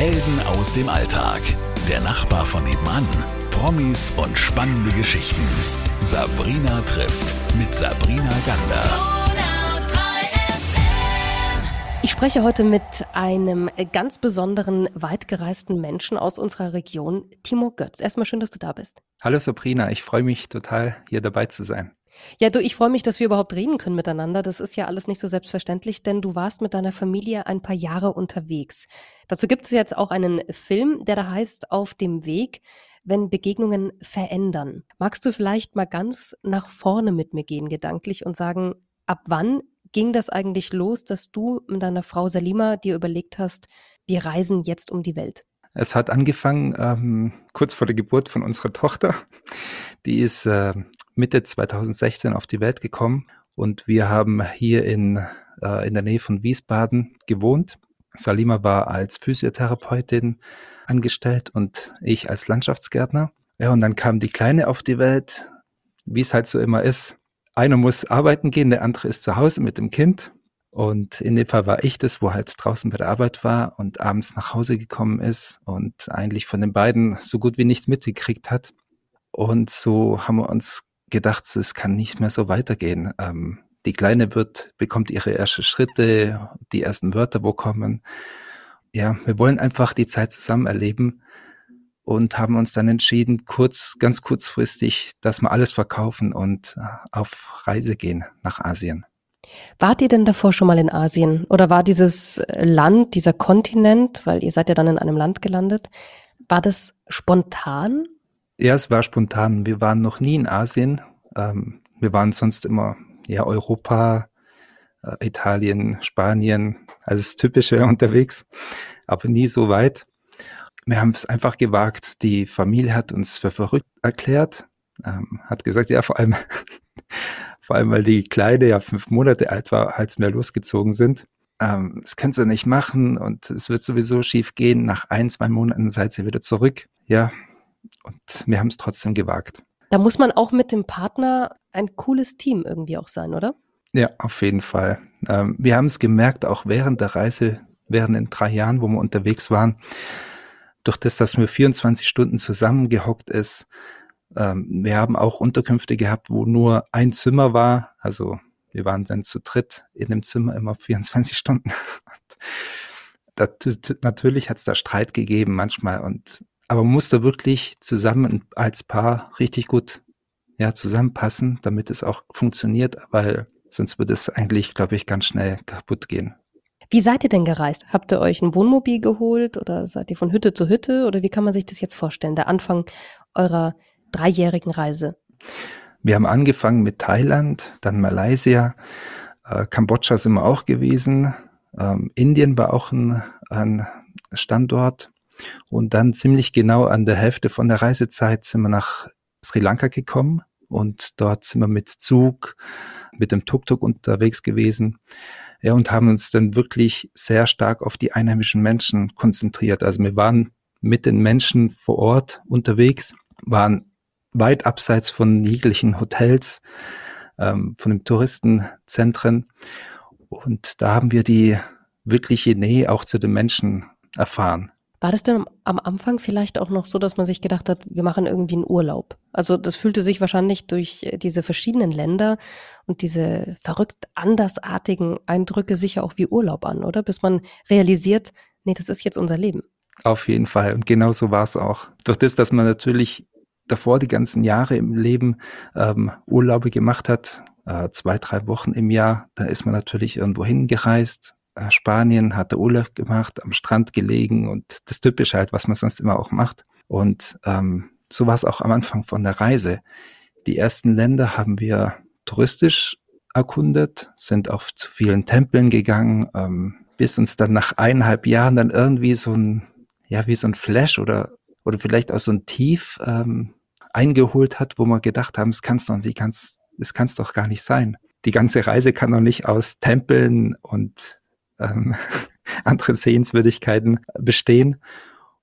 Helden aus dem Alltag. Der Nachbar von nebenan. Promis und spannende Geschichten. Sabrina trifft mit Sabrina Gander. Ich spreche heute mit einem ganz besonderen, weitgereisten Menschen aus unserer Region, Timo Götz. Erstmal schön, dass du da bist. Hallo Sabrina, ich freue mich total, hier dabei zu sein. Ja, du, ich freue mich, dass wir überhaupt reden können miteinander. Das ist ja alles nicht so selbstverständlich, denn du warst mit deiner Familie ein paar Jahre unterwegs. Dazu gibt es jetzt auch einen Film, der da heißt Auf dem Weg, wenn Begegnungen verändern. Magst du vielleicht mal ganz nach vorne mit mir gehen, gedanklich, und sagen, ab wann ging das eigentlich los, dass du mit deiner Frau Salima dir überlegt hast, wir reisen jetzt um die Welt? Es hat angefangen ähm, kurz vor der Geburt von unserer Tochter. Die ist äh, Mitte 2016 auf die Welt gekommen und wir haben hier in, äh, in der Nähe von Wiesbaden gewohnt. Salima war als Physiotherapeutin angestellt und ich als Landschaftsgärtner. Ja, und dann kam die Kleine auf die Welt, wie es halt so immer ist. Einer muss arbeiten gehen, der andere ist zu Hause mit dem Kind. Und in dem Fall war ich das, wo halt draußen bei der Arbeit war und abends nach Hause gekommen ist und eigentlich von den beiden so gut wie nichts mitgekriegt hat. Und so haben wir uns gedacht, es kann nicht mehr so weitergehen. Ähm, die Kleine wird, bekommt ihre ersten Schritte, die ersten Wörter wo kommen. Ja, wir wollen einfach die Zeit zusammen erleben und haben uns dann entschieden, kurz, ganz kurzfristig, dass wir alles verkaufen und äh, auf Reise gehen nach Asien. Wart ihr denn davor schon mal in Asien? Oder war dieses Land, dieser Kontinent, weil ihr seid ja dann in einem Land gelandet, war das spontan? Ja, es war spontan. Wir waren noch nie in Asien. Ähm, wir waren sonst immer ja Europa, äh, Italien, Spanien, also das Typische unterwegs, aber nie so weit wir haben es einfach gewagt. Die Familie hat uns für verrückt erklärt, ähm, hat gesagt, ja, vor allem, vor allem, weil die Kleine ja fünf Monate alt war, als wir losgezogen sind. Ähm, das kannst du nicht machen und es wird sowieso schief gehen. Nach ein, zwei Monaten seid ihr wieder zurück. Ja, und wir haben es trotzdem gewagt. Da muss man auch mit dem Partner ein cooles Team irgendwie auch sein, oder? Ja, auf jeden Fall. Ähm, wir haben es gemerkt, auch während der Reise, während den drei Jahren, wo wir unterwegs waren, durch das, dass wir 24 Stunden zusammengehockt ist. Ähm, wir haben auch Unterkünfte gehabt, wo nur ein Zimmer war. Also wir waren dann zu dritt in dem Zimmer immer 24 Stunden. das, natürlich hat es da Streit gegeben manchmal und aber man musste wirklich zusammen als Paar richtig gut ja, zusammenpassen, damit es auch funktioniert, weil sonst würde es eigentlich, glaube ich, ganz schnell kaputt gehen. Wie seid ihr denn gereist? Habt ihr euch ein Wohnmobil geholt oder seid ihr von Hütte zu Hütte oder wie kann man sich das jetzt vorstellen, der Anfang eurer dreijährigen Reise? Wir haben angefangen mit Thailand, dann Malaysia, äh, Kambodscha sind wir auch gewesen, ähm, Indien war auch ein, ein Standort und dann ziemlich genau an der Hälfte von der Reisezeit sind wir nach Sri Lanka gekommen und dort sind wir mit Zug, mit dem Tuk-Tuk unterwegs gewesen ja, und haben uns dann wirklich sehr stark auf die einheimischen Menschen konzentriert. Also wir waren mit den Menschen vor Ort unterwegs, waren weit abseits von jeglichen Hotels, ähm, von den Touristenzentren. Und da haben wir die wirkliche Nähe auch zu den Menschen erfahren. War das denn am Anfang vielleicht auch noch so, dass man sich gedacht hat, wir machen irgendwie einen Urlaub? Also das fühlte sich wahrscheinlich durch äh, diese verschiedenen Länder und diese verrückt andersartigen Eindrücke sicher auch wie Urlaub an, oder? Bis man realisiert, nee, das ist jetzt unser Leben. Auf jeden Fall. Und genau so war es auch. Durch das, dass man natürlich davor die ganzen Jahre im Leben ähm, Urlaube gemacht hat, äh, zwei, drei Wochen im Jahr, da ist man natürlich irgendwo hingereist, Spanien, hatte Urlaub gemacht, am Strand gelegen und das Typische halt, was man sonst immer auch macht. Und ähm, so war es auch am Anfang von der Reise. Die ersten Länder haben wir touristisch erkundet, sind auf zu vielen Tempeln gegangen, ähm, bis uns dann nach eineinhalb Jahren dann irgendwie so ein, ja, wie so ein Flash oder, oder vielleicht auch so ein Tief ähm, eingeholt hat, wo wir gedacht haben, es kann's doch nicht, kann's, es kann's doch gar nicht sein. Die ganze Reise kann doch nicht aus Tempeln und ähm, andere Sehenswürdigkeiten bestehen.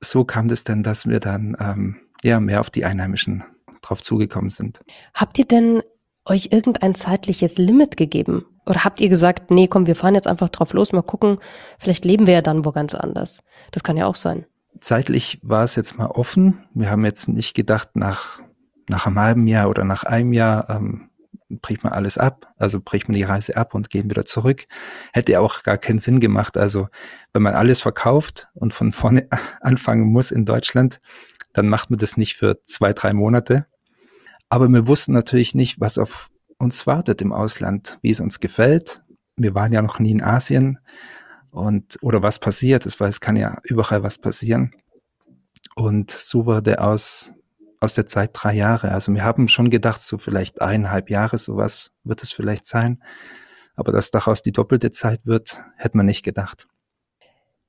So kam es dann, dass wir dann ähm, ja mehr auf die Einheimischen drauf zugekommen sind. Habt ihr denn euch irgendein zeitliches Limit gegeben? Oder habt ihr gesagt, nee, komm, wir fahren jetzt einfach drauf los, mal gucken, vielleicht leben wir ja dann wo ganz anders. Das kann ja auch sein. Zeitlich war es jetzt mal offen. Wir haben jetzt nicht gedacht, nach, nach einem halben Jahr oder nach einem Jahr ähm, bricht man alles ab, also bricht man die Reise ab und gehen wieder zurück. Hätte auch gar keinen Sinn gemacht. Also wenn man alles verkauft und von vorne anfangen muss in Deutschland, dann macht man das nicht für zwei, drei Monate. Aber wir wussten natürlich nicht, was auf uns wartet im Ausland, wie es uns gefällt. Wir waren ja noch nie in Asien und oder was passiert ist, weil es kann ja überall was passieren. Und so wurde aus aus der Zeit drei Jahre. Also wir haben schon gedacht, so vielleicht eineinhalb Jahre, sowas wird es vielleicht sein. Aber dass daraus die doppelte Zeit wird, hätte man nicht gedacht.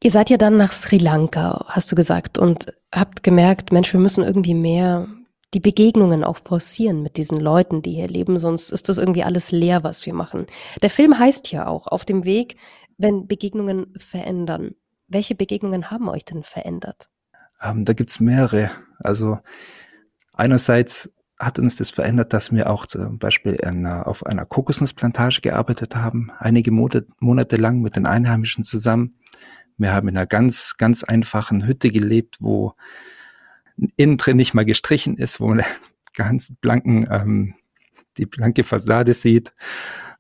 Ihr seid ja dann nach Sri Lanka, hast du gesagt, und habt gemerkt, Mensch, wir müssen irgendwie mehr die Begegnungen auch forcieren mit diesen Leuten, die hier leben, sonst ist das irgendwie alles leer, was wir machen. Der Film heißt ja auch auf dem Weg, wenn Begegnungen verändern. Welche Begegnungen haben euch denn verändert? Ähm, da gibt's mehrere. Also einerseits hat uns das verändert, dass wir auch zum Beispiel in, auf einer Kokosnussplantage gearbeitet haben, einige Monate, lang mit den Einheimischen zusammen. Wir haben in einer ganz, ganz einfachen Hütte gelebt, wo innen drin nicht mal gestrichen ist, wo man ganz blanken, ähm, die blanke Fassade sieht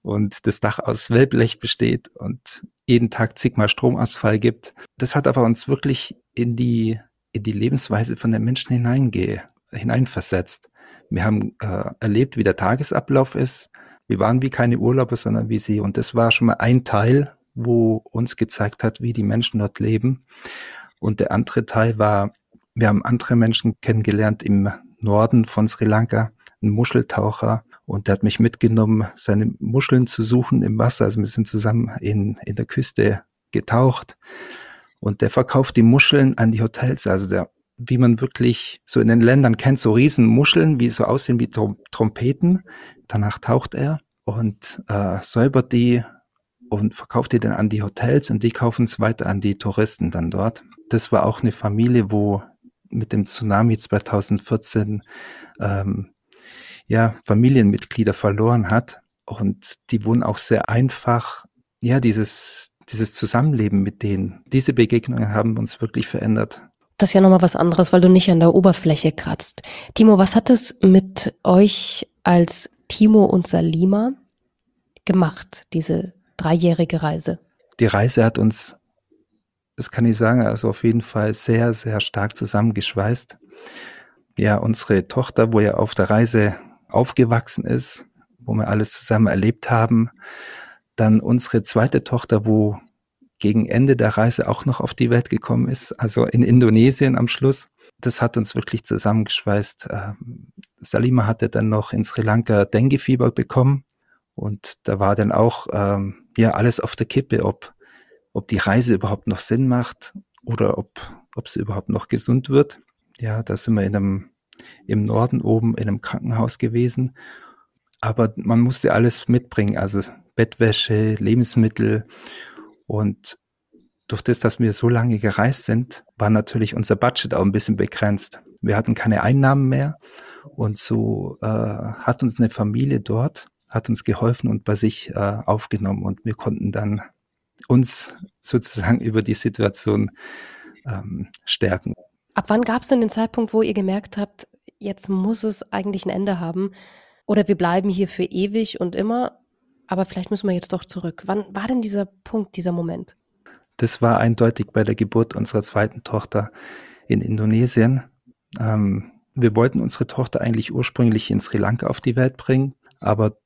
und das Dach aus Wellblech besteht und jeden Tag zigmal Stromausfall gibt. Das hat aber uns wirklich in die, in die Lebensweise von den Menschen hineinge, hineinversetzt. Wir haben äh, erlebt, wie der Tagesablauf ist. Wir waren wie keine Urlauber, sondern wie sie. Und das war schon mal ein Teil, wo uns gezeigt hat, wie die Menschen dort leben. Und der andere Teil war wir haben andere Menschen kennengelernt im Norden von Sri Lanka, einen Muscheltaucher, und der hat mich mitgenommen, seine Muscheln zu suchen im Wasser. Also wir sind zusammen in, in der Küste getaucht und der verkauft die Muscheln an die Hotels. Also der, wie man wirklich so in den Ländern kennt, so riesen Muscheln, wie so aussehen wie Trom Trompeten. Danach taucht er und äh, säubert die und verkauft die dann an die Hotels und die kaufen es weiter an die Touristen dann dort. Das war auch eine Familie, wo mit dem Tsunami 2014 ähm, ja, Familienmitglieder verloren hat. Und die wurden auch sehr einfach, ja, dieses, dieses Zusammenleben mit denen. Diese Begegnungen haben uns wirklich verändert. Das ist ja nochmal was anderes, weil du nicht an der Oberfläche kratzt. Timo, was hat es mit euch als Timo und Salima gemacht, diese dreijährige Reise? Die Reise hat uns das kann ich sagen, also auf jeden Fall sehr, sehr stark zusammengeschweißt. Ja, unsere Tochter, wo ja auf der Reise aufgewachsen ist, wo wir alles zusammen erlebt haben. Dann unsere zweite Tochter, wo gegen Ende der Reise auch noch auf die Welt gekommen ist, also in Indonesien am Schluss. Das hat uns wirklich zusammengeschweißt. Ähm, Salima hatte dann noch in Sri Lanka Dengue-Fieber bekommen und da war dann auch ähm, ja alles auf der Kippe, ob ob die Reise überhaupt noch Sinn macht oder ob, ob sie überhaupt noch gesund wird. Ja, da sind wir in einem, im Norden oben in einem Krankenhaus gewesen. Aber man musste alles mitbringen, also Bettwäsche, Lebensmittel und durch das, dass wir so lange gereist sind, war natürlich unser Budget auch ein bisschen begrenzt. Wir hatten keine Einnahmen mehr und so äh, hat uns eine Familie dort, hat uns geholfen und bei sich äh, aufgenommen und wir konnten dann uns sozusagen über die Situation ähm, stärken. Ab wann gab es denn den Zeitpunkt, wo ihr gemerkt habt, jetzt muss es eigentlich ein Ende haben? Oder wir bleiben hier für ewig und immer, aber vielleicht müssen wir jetzt doch zurück. Wann war denn dieser Punkt, dieser Moment? Das war eindeutig bei der Geburt unserer zweiten Tochter in Indonesien. Ähm, wir wollten unsere Tochter eigentlich ursprünglich in Sri Lanka auf die Welt bringen, aber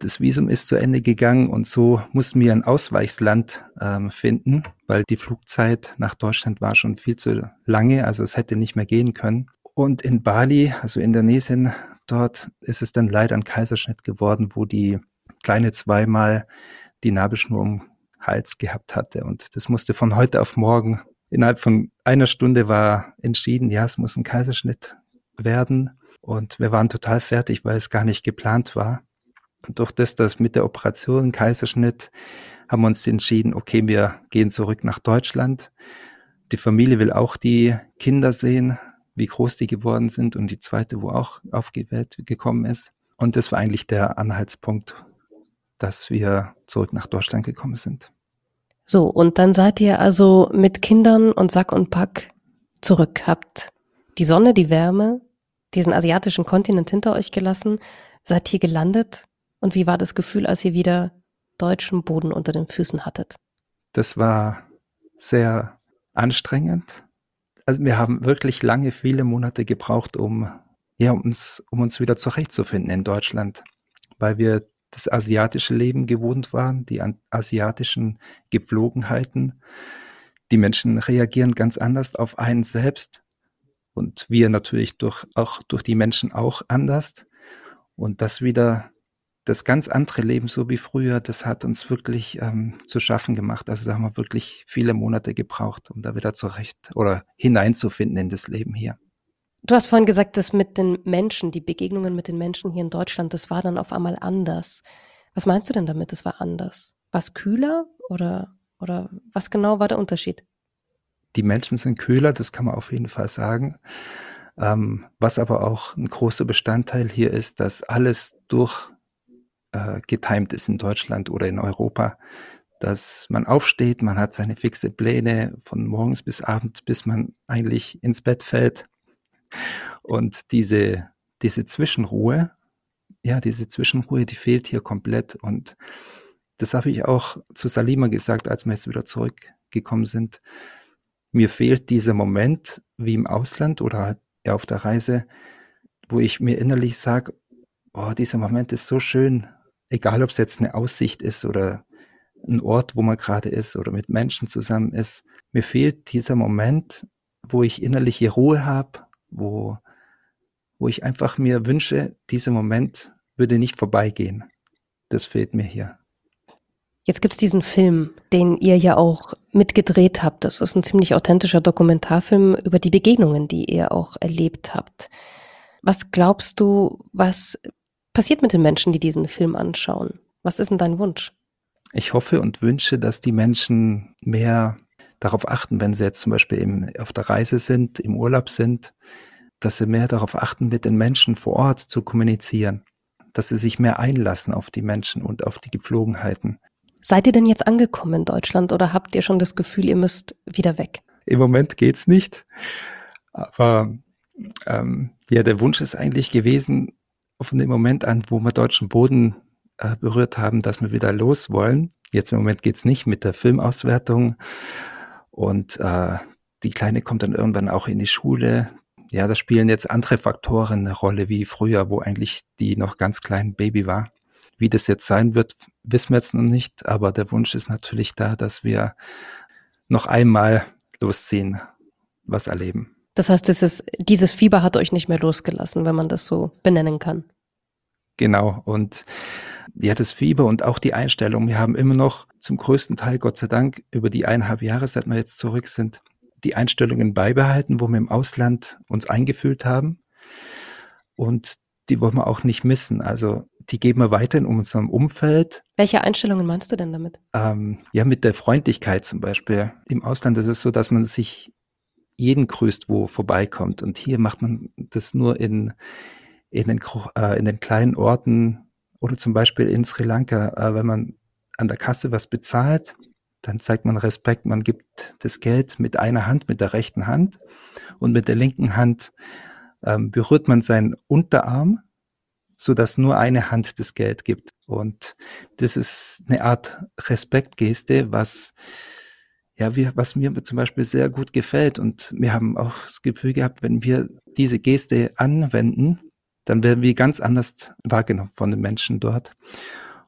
das Visum ist zu Ende gegangen und so mussten wir ein Ausweichsland ähm, finden, weil die Flugzeit nach Deutschland war schon viel zu lange, also es hätte nicht mehr gehen können. Und in Bali, also Indonesien, dort ist es dann leider ein Kaiserschnitt geworden, wo die kleine zweimal die Nabelschnur um Hals gehabt hatte. Und das musste von heute auf morgen, innerhalb von einer Stunde war entschieden, ja, es muss ein Kaiserschnitt werden. Und wir waren total fertig, weil es gar nicht geplant war durch das, dass mit der Operation Kaiserschnitt, haben wir uns entschieden, okay, wir gehen zurück nach Deutschland. Die Familie will auch die Kinder sehen, wie groß die geworden sind und die zweite, wo auch auf die Welt gekommen ist. Und das war eigentlich der Anhaltspunkt, dass wir zurück nach Deutschland gekommen sind. So, und dann seid ihr also mit Kindern und Sack und Pack zurück, habt die Sonne, die Wärme, diesen asiatischen Kontinent hinter euch gelassen, seid hier gelandet. Und wie war das Gefühl, als ihr wieder deutschen Boden unter den Füßen hattet? Das war sehr anstrengend. Also wir haben wirklich lange, viele Monate gebraucht, um, ja, um uns, um uns wieder zurechtzufinden in Deutschland, weil wir das asiatische Leben gewohnt waren, die asiatischen Gepflogenheiten. Die Menschen reagieren ganz anders auf einen selbst und wir natürlich durch, auch durch die Menschen auch anders. Und das wieder, das ganz andere Leben, so wie früher, das hat uns wirklich ähm, zu schaffen gemacht. Also da haben wir wirklich viele Monate gebraucht, um da wieder zurecht oder hineinzufinden in das Leben hier. Du hast vorhin gesagt, dass mit den Menschen, die Begegnungen mit den Menschen hier in Deutschland, das war dann auf einmal anders. Was meinst du denn damit, es war anders? War es kühler oder, oder was genau war der Unterschied? Die Menschen sind kühler, das kann man auf jeden Fall sagen. Ähm, was aber auch ein großer Bestandteil hier ist, dass alles durch äh, ist in Deutschland oder in Europa. Dass man aufsteht, man hat seine fixe Pläne von morgens bis abends, bis man eigentlich ins Bett fällt. Und diese, diese Zwischenruhe, ja, diese Zwischenruhe, die fehlt hier komplett. Und das habe ich auch zu Salima gesagt, als wir jetzt wieder zurückgekommen sind. Mir fehlt dieser Moment, wie im Ausland oder auf der Reise, wo ich mir innerlich sage, oh, dieser Moment ist so schön, egal ob es jetzt eine Aussicht ist oder ein Ort, wo man gerade ist oder mit Menschen zusammen ist. Mir fehlt dieser Moment, wo ich innerliche Ruhe habe, wo, wo ich einfach mir wünsche, dieser Moment würde nicht vorbeigehen. Das fehlt mir hier. Jetzt gibt's diesen Film, den ihr ja auch mitgedreht habt. Das ist ein ziemlich authentischer Dokumentarfilm über die Begegnungen, die ihr auch erlebt habt. Was glaubst du, was passiert mit den Menschen, die diesen Film anschauen? Was ist denn dein Wunsch? Ich hoffe und wünsche, dass die Menschen mehr darauf achten, wenn sie jetzt zum Beispiel im, auf der Reise sind, im Urlaub sind, dass sie mehr darauf achten, mit den Menschen vor Ort zu kommunizieren, dass sie sich mehr einlassen auf die Menschen und auf die Gepflogenheiten. Seid ihr denn jetzt angekommen in Deutschland oder habt ihr schon das Gefühl, ihr müsst wieder weg? Im Moment geht's nicht, aber ähm, ja, der Wunsch ist eigentlich gewesen, von dem Moment an, wo wir deutschen Boden äh, berührt haben, dass wir wieder los wollen. Jetzt im Moment geht's nicht mit der Filmauswertung und äh, die Kleine kommt dann irgendwann auch in die Schule. Ja, da spielen jetzt andere Faktoren eine Rolle wie früher, wo eigentlich die noch ganz klein Baby war. Wie das jetzt sein wird, wissen wir jetzt noch nicht, aber der Wunsch ist natürlich da, dass wir noch einmal losziehen, was erleben. Das heißt, dieses, dieses Fieber hat euch nicht mehr losgelassen, wenn man das so benennen kann. Genau. Und ja, das Fieber und auch die Einstellung. Wir haben immer noch zum größten Teil, Gott sei Dank, über die eineinhalb Jahre, seit wir jetzt zurück sind, die Einstellungen beibehalten, wo wir im Ausland uns eingefühlt haben. Und die wollen wir auch nicht missen. Also die geben wir weiter in unserem Umfeld. Welche Einstellungen meinst du denn damit? Ähm, ja, mit der Freundlichkeit zum Beispiel. Im Ausland ist es so, dass man sich jeden grüßt, wo vorbeikommt. Und hier macht man das nur in, in, den, äh, in den kleinen Orten, oder zum Beispiel in Sri Lanka, äh, wenn man an der Kasse was bezahlt, dann zeigt man Respekt, man gibt das Geld mit einer Hand, mit der rechten Hand und mit der linken Hand ähm, berührt man seinen Unterarm, so dass nur eine Hand das Geld gibt. Und das ist eine Art Respektgeste, was ja, wir, was mir zum Beispiel sehr gut gefällt. Und wir haben auch das Gefühl gehabt, wenn wir diese Geste anwenden, dann werden wir ganz anders wahrgenommen von den Menschen dort.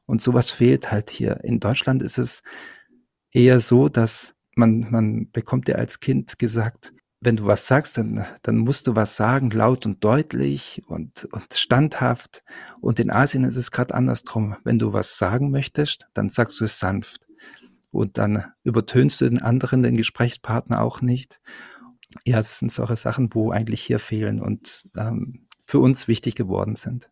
Und sowas fehlt halt hier. In Deutschland ist es eher so, dass man, man bekommt ja als Kind gesagt, wenn du was sagst, dann, dann musst du was sagen, laut und deutlich und, und standhaft. Und in Asien ist es gerade andersrum. Wenn du was sagen möchtest, dann sagst du es sanft. Und dann übertönst du den anderen, den Gesprächspartner auch nicht. Ja, das sind solche Sachen, wo eigentlich hier fehlen. Und ähm, für uns wichtig geworden sind.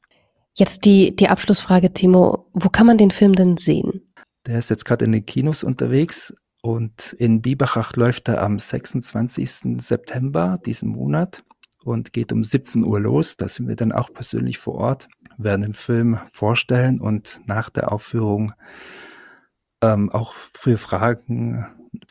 Jetzt die, die Abschlussfrage, Timo. Wo kann man den Film denn sehen? Der ist jetzt gerade in den Kinos unterwegs und in Biberach läuft er am 26. September diesen Monat und geht um 17 Uhr los. Da sind wir dann auch persönlich vor Ort. werden den Film vorstellen und nach der Aufführung ähm, auch für Fragen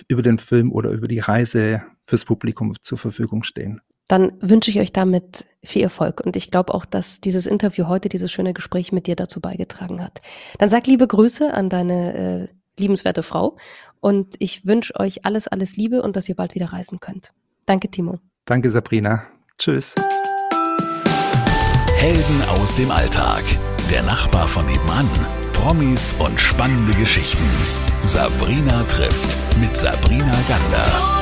über den Film oder über die Reise fürs Publikum zur Verfügung stehen. Dann wünsche ich euch damit viel Erfolg und ich glaube auch, dass dieses Interview heute, dieses schöne Gespräch mit dir dazu beigetragen hat. Dann sag liebe Grüße an deine äh, liebenswerte Frau und ich wünsche euch alles, alles Liebe und dass ihr bald wieder reisen könnt. Danke, Timo. Danke, Sabrina. Tschüss. Helden aus dem Alltag. Der Nachbar von nebenan. Promis und spannende Geschichten. Sabrina trifft mit Sabrina Gander.